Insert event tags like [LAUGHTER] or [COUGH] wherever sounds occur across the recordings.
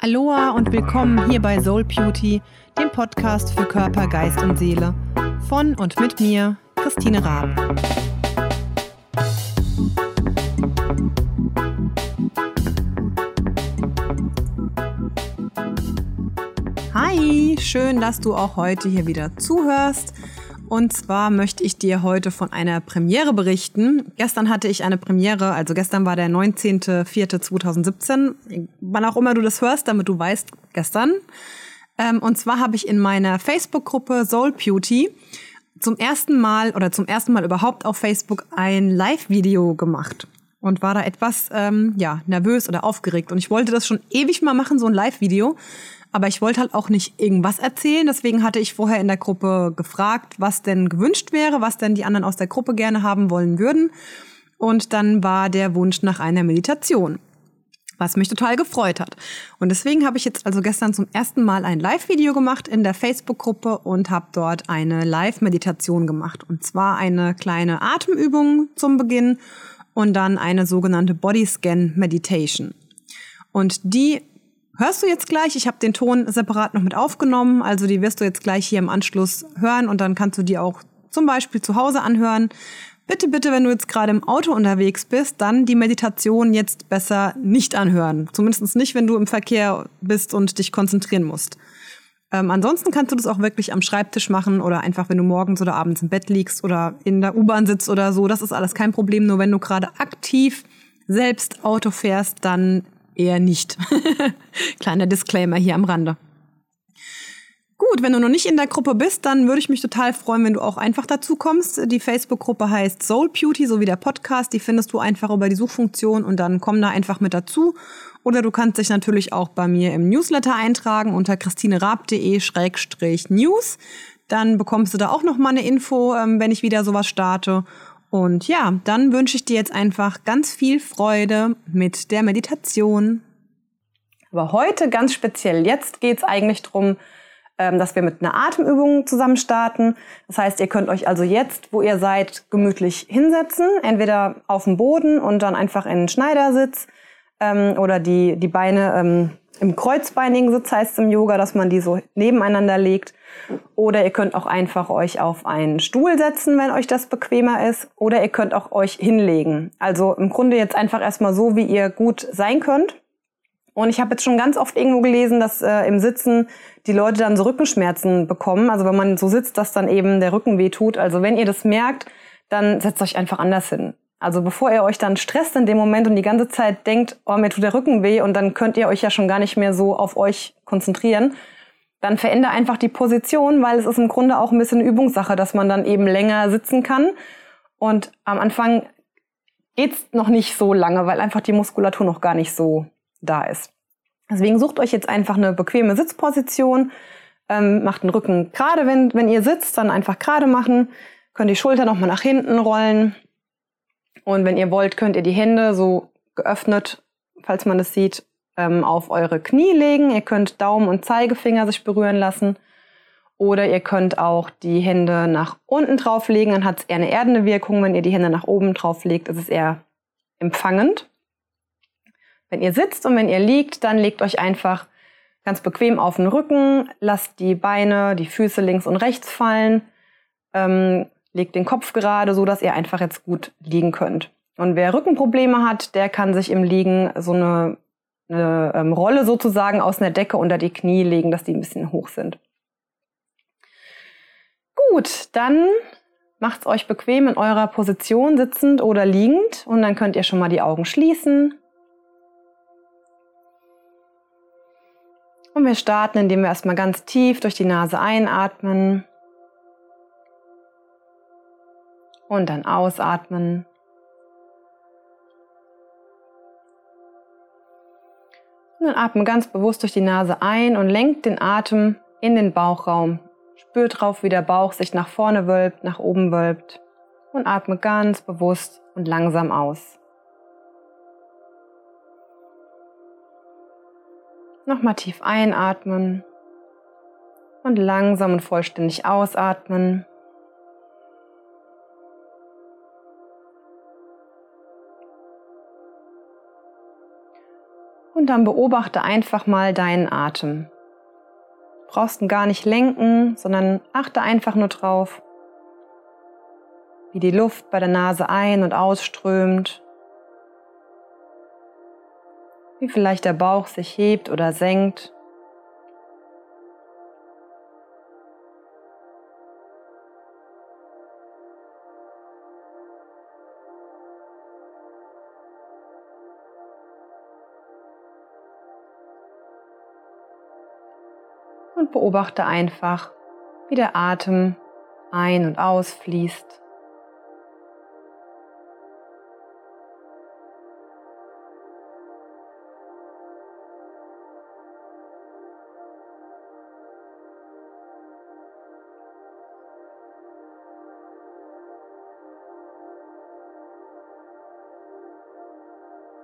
Aloha und willkommen hier bei Soul Beauty, dem Podcast für Körper, Geist und Seele. Von und mit mir, Christine Raab. Hi, schön, dass du auch heute hier wieder zuhörst. Und zwar möchte ich dir heute von einer Premiere berichten. Gestern hatte ich eine Premiere, also gestern war der 19.04.2017. Wann auch immer du das hörst, damit du weißt, gestern. Ähm, und zwar habe ich in meiner Facebook-Gruppe Soul Beauty zum ersten Mal oder zum ersten Mal überhaupt auf Facebook ein Live-Video gemacht und war da etwas ähm, ja nervös oder aufgeregt und ich wollte das schon ewig mal machen so ein Live-Video aber ich wollte halt auch nicht irgendwas erzählen. Deswegen hatte ich vorher in der Gruppe gefragt, was denn gewünscht wäre, was denn die anderen aus der Gruppe gerne haben wollen würden. Und dann war der Wunsch nach einer Meditation was mich total gefreut hat. Und deswegen habe ich jetzt also gestern zum ersten Mal ein Live-Video gemacht in der Facebook-Gruppe und habe dort eine Live-Meditation gemacht. Und zwar eine kleine Atemübung zum Beginn und dann eine sogenannte Body Scan Meditation. Und die hörst du jetzt gleich. Ich habe den Ton separat noch mit aufgenommen, also die wirst du jetzt gleich hier im Anschluss hören und dann kannst du die auch zum Beispiel zu Hause anhören. Bitte, bitte, wenn du jetzt gerade im Auto unterwegs bist, dann die Meditation jetzt besser nicht anhören. Zumindest nicht, wenn du im Verkehr bist und dich konzentrieren musst. Ähm, ansonsten kannst du das auch wirklich am Schreibtisch machen oder einfach, wenn du morgens oder abends im Bett liegst oder in der U-Bahn sitzt oder so. Das ist alles kein Problem. Nur wenn du gerade aktiv selbst Auto fährst, dann eher nicht. [LAUGHS] Kleiner Disclaimer hier am Rande. Gut, wenn du noch nicht in der Gruppe bist, dann würde ich mich total freuen, wenn du auch einfach dazu kommst. Die Facebook-Gruppe heißt Soul Beauty, so wie der Podcast. Die findest du einfach über die Suchfunktion und dann komm da einfach mit dazu. Oder du kannst dich natürlich auch bei mir im Newsletter eintragen unter christinerab.de-news. Dann bekommst du da auch noch mal eine Info, ähm, wenn ich wieder sowas starte. Und ja, dann wünsche ich dir jetzt einfach ganz viel Freude mit der Meditation. Aber heute ganz speziell, jetzt geht es eigentlich darum, ähm, dass wir mit einer Atemübung zusammen starten. Das heißt, ihr könnt euch also jetzt, wo ihr seid, gemütlich hinsetzen, entweder auf dem Boden und dann einfach in den Schneidersitz ähm, oder die, die Beine ähm, im kreuzbeinigen Sitz heißt es im Yoga, dass man die so nebeneinander legt. Oder ihr könnt auch einfach euch auf einen Stuhl setzen, wenn euch das bequemer ist. Oder ihr könnt auch euch hinlegen. Also im Grunde jetzt einfach erstmal so, wie ihr gut sein könnt. Und ich habe jetzt schon ganz oft irgendwo gelesen, dass äh, im Sitzen die Leute dann so Rückenschmerzen bekommen. Also wenn man so sitzt, dass dann eben der Rücken weh tut. Also wenn ihr das merkt, dann setzt euch einfach anders hin. Also bevor ihr euch dann stresst in dem Moment und die ganze Zeit denkt, oh, mir tut der Rücken weh und dann könnt ihr euch ja schon gar nicht mehr so auf euch konzentrieren, dann verändere einfach die Position, weil es ist im Grunde auch ein bisschen Übungssache, dass man dann eben länger sitzen kann. Und am Anfang geht's noch nicht so lange, weil einfach die Muskulatur noch gar nicht so da ist. Deswegen sucht euch jetzt einfach eine bequeme Sitzposition, ähm, macht den Rücken gerade, wenn, wenn ihr sitzt, dann einfach gerade machen, könnt die Schulter nochmal nach hinten rollen. Und wenn ihr wollt, könnt ihr die Hände so geöffnet, falls man das sieht, ähm, auf eure Knie legen. Ihr könnt Daumen und Zeigefinger sich berühren lassen. Oder ihr könnt auch die Hände nach unten drauflegen, dann hat es eher eine erdende Wirkung. Wenn ihr die Hände nach oben drauflegt, ist es eher empfangend. Wenn ihr sitzt und wenn ihr liegt, dann legt euch einfach ganz bequem auf den Rücken, lasst die Beine, die Füße links und rechts fallen, ähm, legt den Kopf gerade, so dass ihr einfach jetzt gut liegen könnt. Und wer Rückenprobleme hat, der kann sich im Liegen so eine eine ähm, Rolle sozusagen aus einer Decke unter die Knie legen, dass die ein bisschen hoch sind. Gut, dann macht's euch bequem in eurer Position sitzend oder liegend und dann könnt ihr schon mal die Augen schließen. Und wir starten, indem wir erstmal ganz tief durch die Nase einatmen und dann ausatmen. Und dann atme ganz bewusst durch die Nase ein und lenkt den Atem in den Bauchraum. Spürt drauf, wie der Bauch sich nach vorne wölbt, nach oben wölbt. Und atme ganz bewusst und langsam aus. Nochmal tief einatmen und langsam und vollständig ausatmen. Und dann beobachte einfach mal deinen Atem. Du brauchst ihn gar nicht lenken, sondern achte einfach nur drauf, wie die Luft bei der Nase ein- und ausströmt, wie vielleicht der Bauch sich hebt oder senkt. Und beobachte einfach, wie der Atem ein- und ausfließt.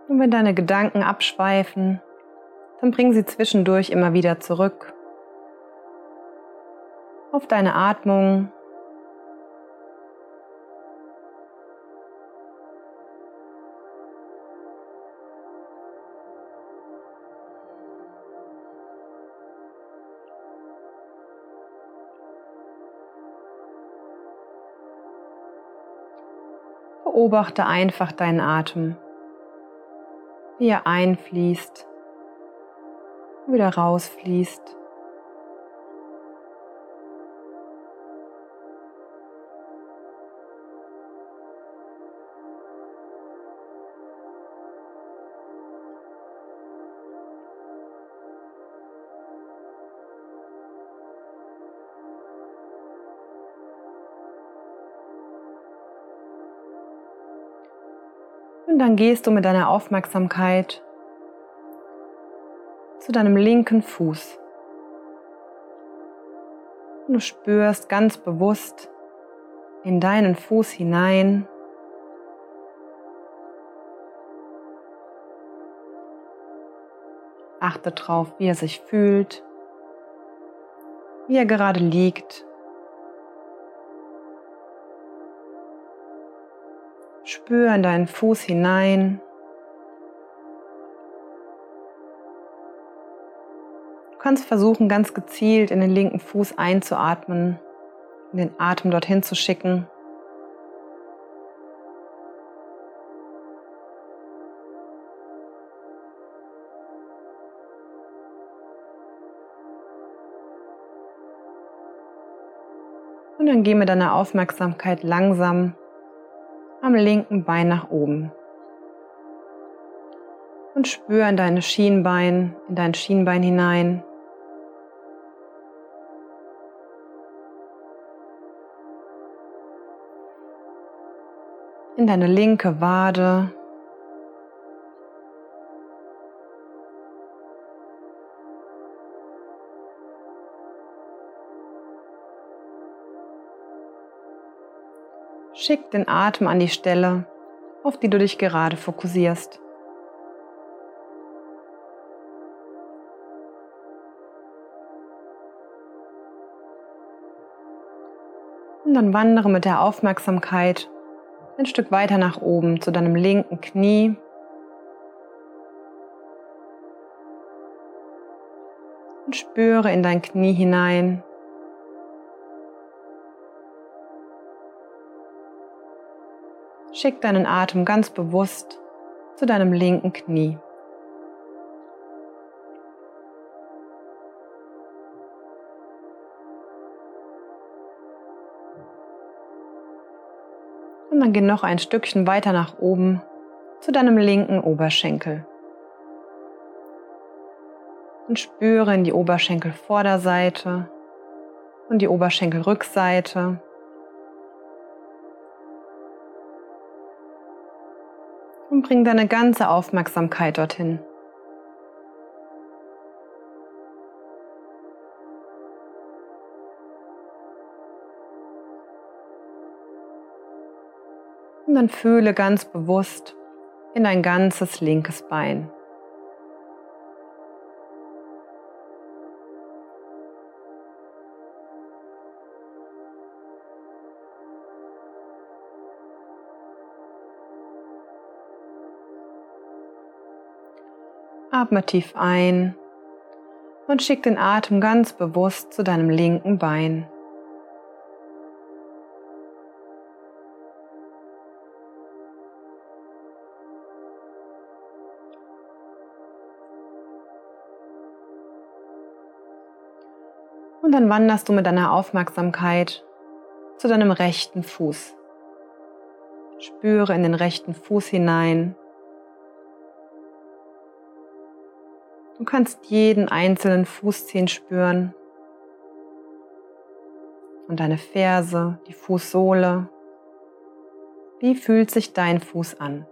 Und wenn deine Gedanken abschweifen, dann bring sie zwischendurch immer wieder zurück auf deine Atmung. Beobachte einfach deinen Atem wie er einfließt, wieder rausfließt. Und dann gehst du mit deiner Aufmerksamkeit zu deinem linken Fuß. Und du spürst ganz bewusst in deinen Fuß hinein. Achte darauf, wie er sich fühlt, wie er gerade liegt. Spür in deinen Fuß hinein. Du kannst versuchen, ganz gezielt in den linken Fuß einzuatmen, den Atem dorthin zu schicken. Und dann geh mit deiner Aufmerksamkeit langsam am linken Bein nach oben. Und spür in deine Schienbein, in dein Schienbein hinein. In deine linke Wade. Schick den Atem an die Stelle, auf die du dich gerade fokussierst. Und dann wandere mit der Aufmerksamkeit ein Stück weiter nach oben zu deinem linken Knie. Und spüre in dein Knie hinein. Schick deinen Atem ganz bewusst zu deinem linken Knie. Und dann geh noch ein Stückchen weiter nach oben zu deinem linken Oberschenkel. Und spüre in die Oberschenkelvorderseite und die Oberschenkelrückseite. Und bring deine ganze Aufmerksamkeit dorthin. Und dann fühle ganz bewusst in dein ganzes linkes Bein. Atme tief ein und schick den Atem ganz bewusst zu deinem linken Bein. Und dann wanderst du mit deiner Aufmerksamkeit zu deinem rechten Fuß. Spüre in den rechten Fuß hinein. Du kannst jeden einzelnen Fußzehen spüren und deine Ferse, die Fußsohle. Wie fühlt sich dein Fuß an?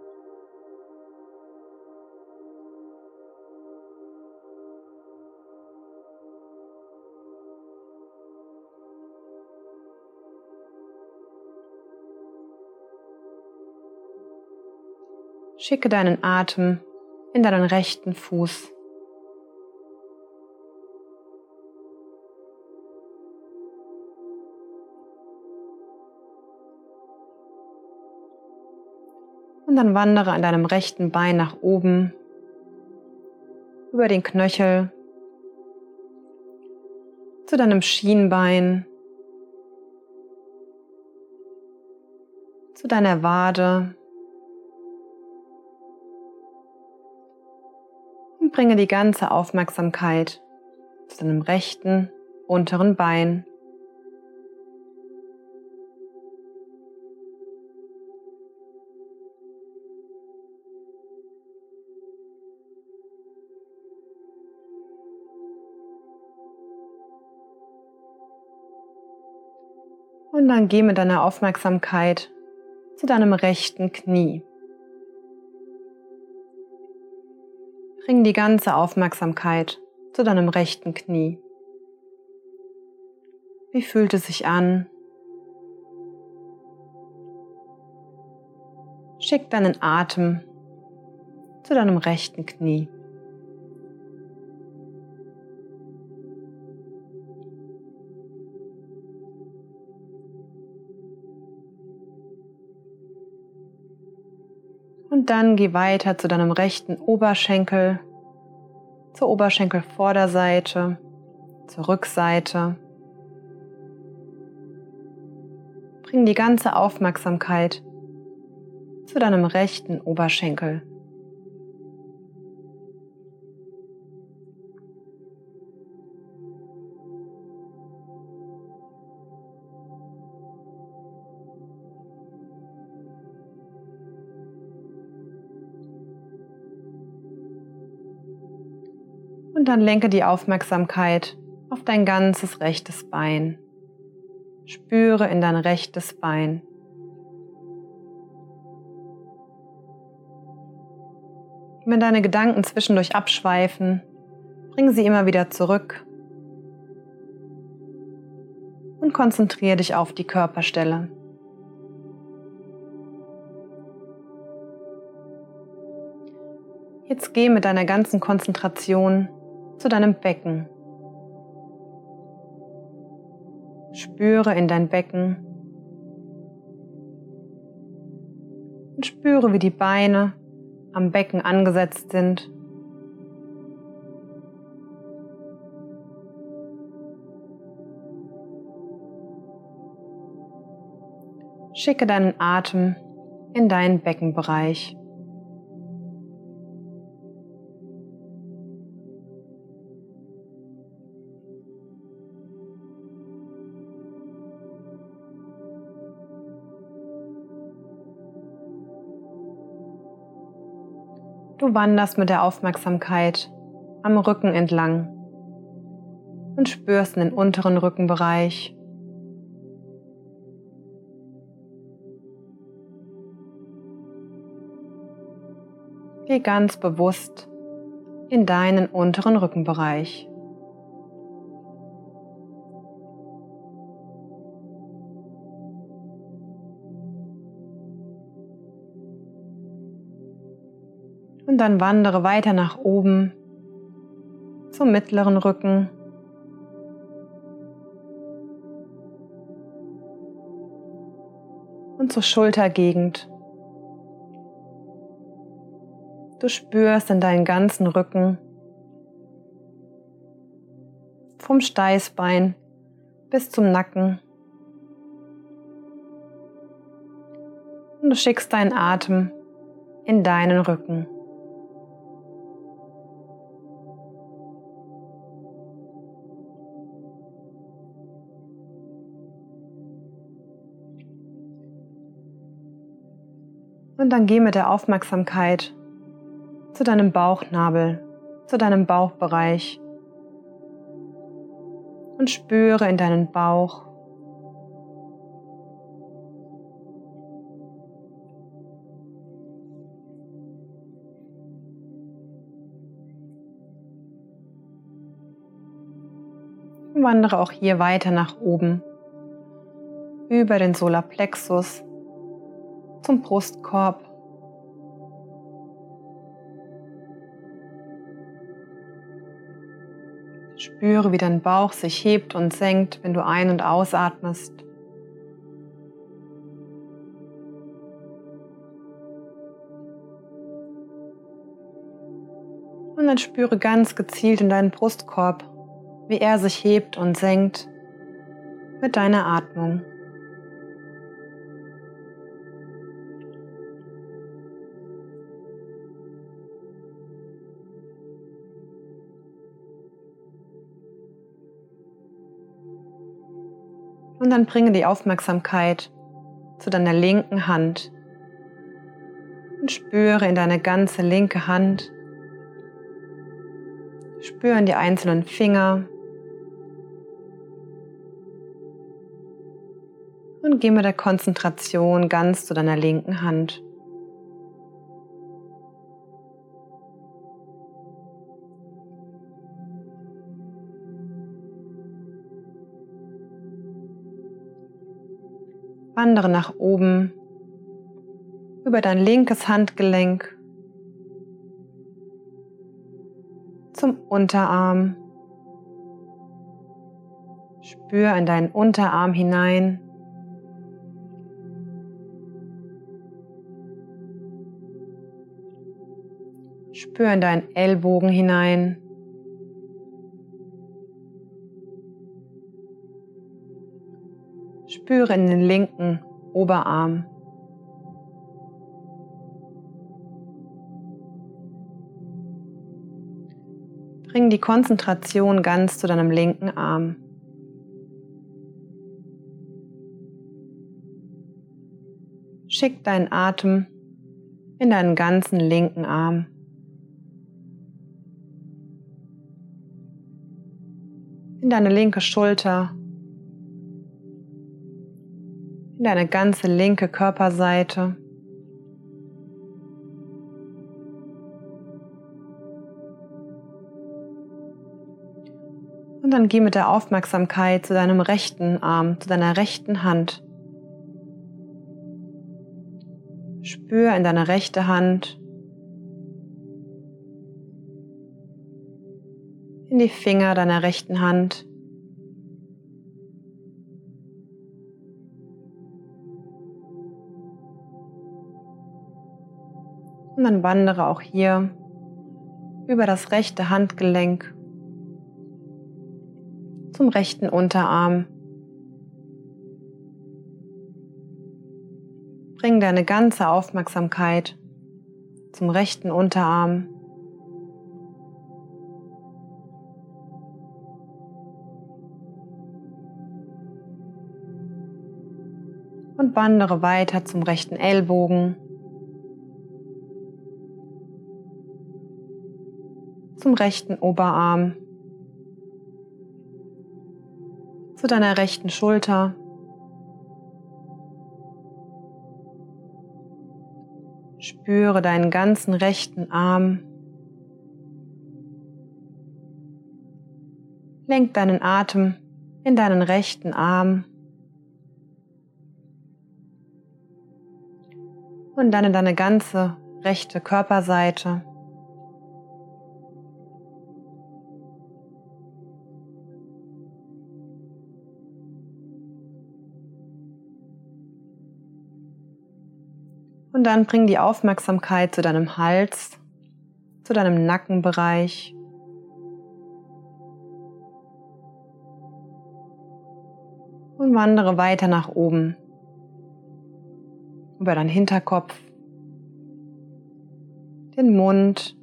Schicke deinen Atem in deinen rechten Fuß. Und dann wandere an deinem rechten Bein nach oben, über den Knöchel, zu deinem Schienbein, zu deiner Wade, und bringe die ganze Aufmerksamkeit zu deinem rechten unteren Bein. Und dann geh mit deiner Aufmerksamkeit zu deinem rechten Knie. Bring die ganze Aufmerksamkeit zu deinem rechten Knie. Wie fühlt es sich an? Schick deinen Atem zu deinem rechten Knie. Dann geh weiter zu deinem rechten Oberschenkel, zur Oberschenkelvorderseite, zur Rückseite. Bring die ganze Aufmerksamkeit zu deinem rechten Oberschenkel. Und dann lenke die Aufmerksamkeit auf dein ganzes rechtes Bein. Spüre in dein rechtes Bein. Wenn deine Gedanken zwischendurch abschweifen, bring sie immer wieder zurück und konzentriere dich auf die Körperstelle. Jetzt geh mit deiner ganzen Konzentration zu deinem Becken. Spüre in dein Becken und spüre, wie die Beine am Becken angesetzt sind. Schicke deinen Atem in deinen Beckenbereich. Du wanderst mit der Aufmerksamkeit am Rücken entlang und spürst in den unteren Rückenbereich. Geh ganz bewusst in deinen unteren Rückenbereich. Und dann wandere weiter nach oben zum mittleren Rücken. Und zur Schultergegend. Du spürst in deinen ganzen Rücken, vom Steißbein bis zum Nacken. Und du schickst deinen Atem in deinen Rücken. Und dann geh mit der Aufmerksamkeit zu deinem Bauchnabel, zu deinem Bauchbereich und spüre in deinen Bauch. wandere auch hier weiter nach oben über den Solarplexus zum Brustkorb. Spüre, wie dein Bauch sich hebt und senkt, wenn du ein- und ausatmest. Und dann spüre ganz gezielt in deinen Brustkorb, wie er sich hebt und senkt mit deiner Atmung. Und dann bringe die Aufmerksamkeit zu deiner linken Hand und spüre in deine ganze linke Hand. Spüre in die einzelnen Finger. Und geh mit der Konzentration ganz zu deiner linken Hand. Wandere nach oben über dein linkes Handgelenk zum Unterarm. Spür in deinen Unterarm hinein. Spür in deinen Ellbogen hinein. Spüre in den linken Oberarm. Bring die Konzentration ganz zu deinem linken Arm. Schick deinen Atem in deinen ganzen linken Arm. In deine linke Schulter deine ganze linke Körperseite. Und dann geh mit der Aufmerksamkeit zu deinem rechten Arm, zu deiner rechten Hand. Spür in deine rechte Hand, in die Finger deiner rechten Hand. Und dann wandere auch hier über das rechte Handgelenk zum rechten Unterarm. Bring deine ganze Aufmerksamkeit zum rechten Unterarm. Und wandere weiter zum rechten Ellbogen. Zum rechten Oberarm, zu deiner rechten Schulter. Spüre deinen ganzen rechten Arm. Lenk deinen Atem in deinen rechten Arm. Und dann in deine ganze rechte Körperseite. Und dann bring die Aufmerksamkeit zu deinem Hals, zu deinem Nackenbereich. Und wandere weiter nach oben über deinen Hinterkopf, den Mund,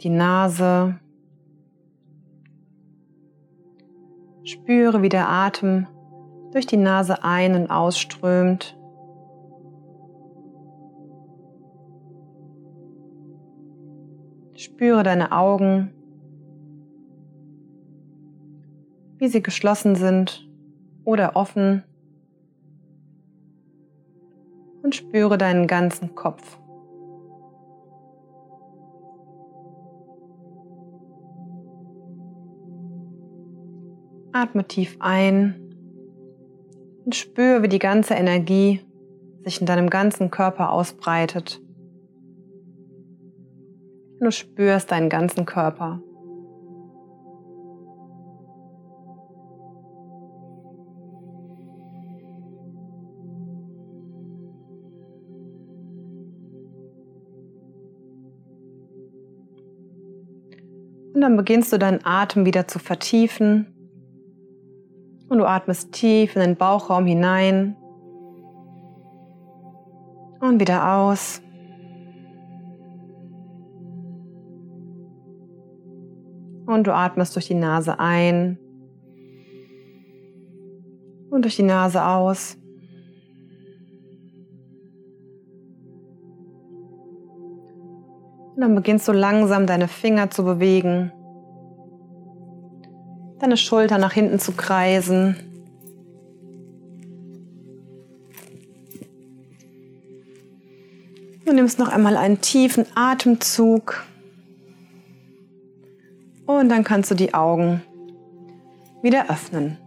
die Nase. Spüre, wie der Atem durch die Nase ein- und ausströmt. Spüre deine Augen, wie sie geschlossen sind oder offen. Und spüre deinen ganzen Kopf. Atme tief ein und spüre, wie die ganze Energie sich in deinem ganzen Körper ausbreitet. Du spürst deinen ganzen Körper. Und dann beginnst du deinen Atem wieder zu vertiefen. Und du atmest tief in den Bauchraum hinein und wieder aus. Und du atmest durch die Nase ein und durch die Nase aus. Und dann beginnst du langsam deine Finger zu bewegen deine Schulter nach hinten zu kreisen. Du nimmst noch einmal einen tiefen Atemzug. Und dann kannst du die Augen wieder öffnen.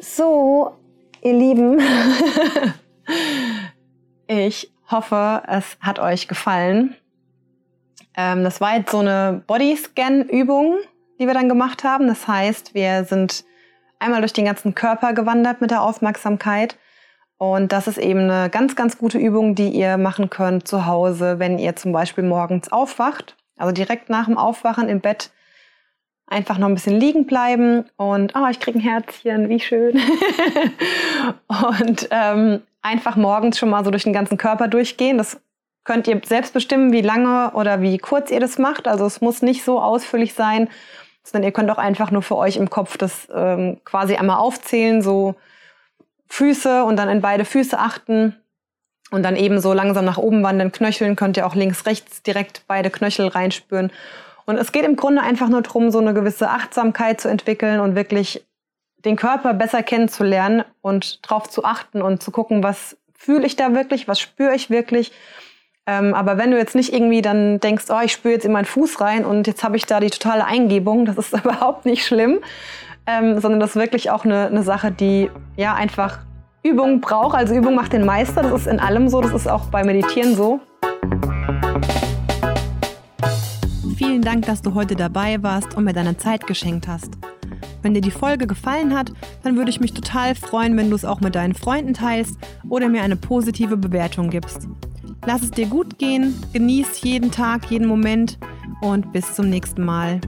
So, ihr Lieben, [LAUGHS] ich hoffe, es hat euch gefallen. Ähm, das war jetzt so eine Bodyscan-Übung, die wir dann gemacht haben. Das heißt, wir sind einmal durch den ganzen Körper gewandert mit der Aufmerksamkeit. Und das ist eben eine ganz, ganz gute Übung, die ihr machen könnt zu Hause, wenn ihr zum Beispiel morgens aufwacht. Also direkt nach dem Aufwachen im Bett einfach noch ein bisschen liegen bleiben und oh, ich kriege ein Herzchen, wie schön. [LAUGHS] und ähm, einfach morgens schon mal so durch den ganzen Körper durchgehen. Das könnt ihr selbst bestimmen, wie lange oder wie kurz ihr das macht. Also es muss nicht so ausführlich sein, sondern ihr könnt auch einfach nur für euch im Kopf das ähm, quasi einmal aufzählen, so Füße und dann in beide Füße achten und dann eben so langsam nach oben wandern, knöcheln, könnt ihr auch links, rechts direkt beide Knöchel reinspüren. Und es geht im Grunde einfach nur darum, so eine gewisse Achtsamkeit zu entwickeln und wirklich den Körper besser kennenzulernen und darauf zu achten und zu gucken, was fühle ich da wirklich, was spüre ich wirklich. Ähm, aber wenn du jetzt nicht irgendwie dann denkst, oh, ich spüre jetzt in meinen Fuß rein und jetzt habe ich da die totale Eingebung, das ist [LAUGHS] überhaupt nicht schlimm, ähm, sondern das ist wirklich auch eine, eine Sache, die ja einfach Übung braucht. Also Übung macht den Meister, das ist in allem so, das ist auch bei Meditieren so. Vielen Dank, dass du heute dabei warst und mir deine Zeit geschenkt hast. Wenn dir die Folge gefallen hat, dann würde ich mich total freuen, wenn du es auch mit deinen Freunden teilst oder mir eine positive Bewertung gibst. Lass es dir gut gehen, genieß jeden Tag, jeden Moment und bis zum nächsten Mal.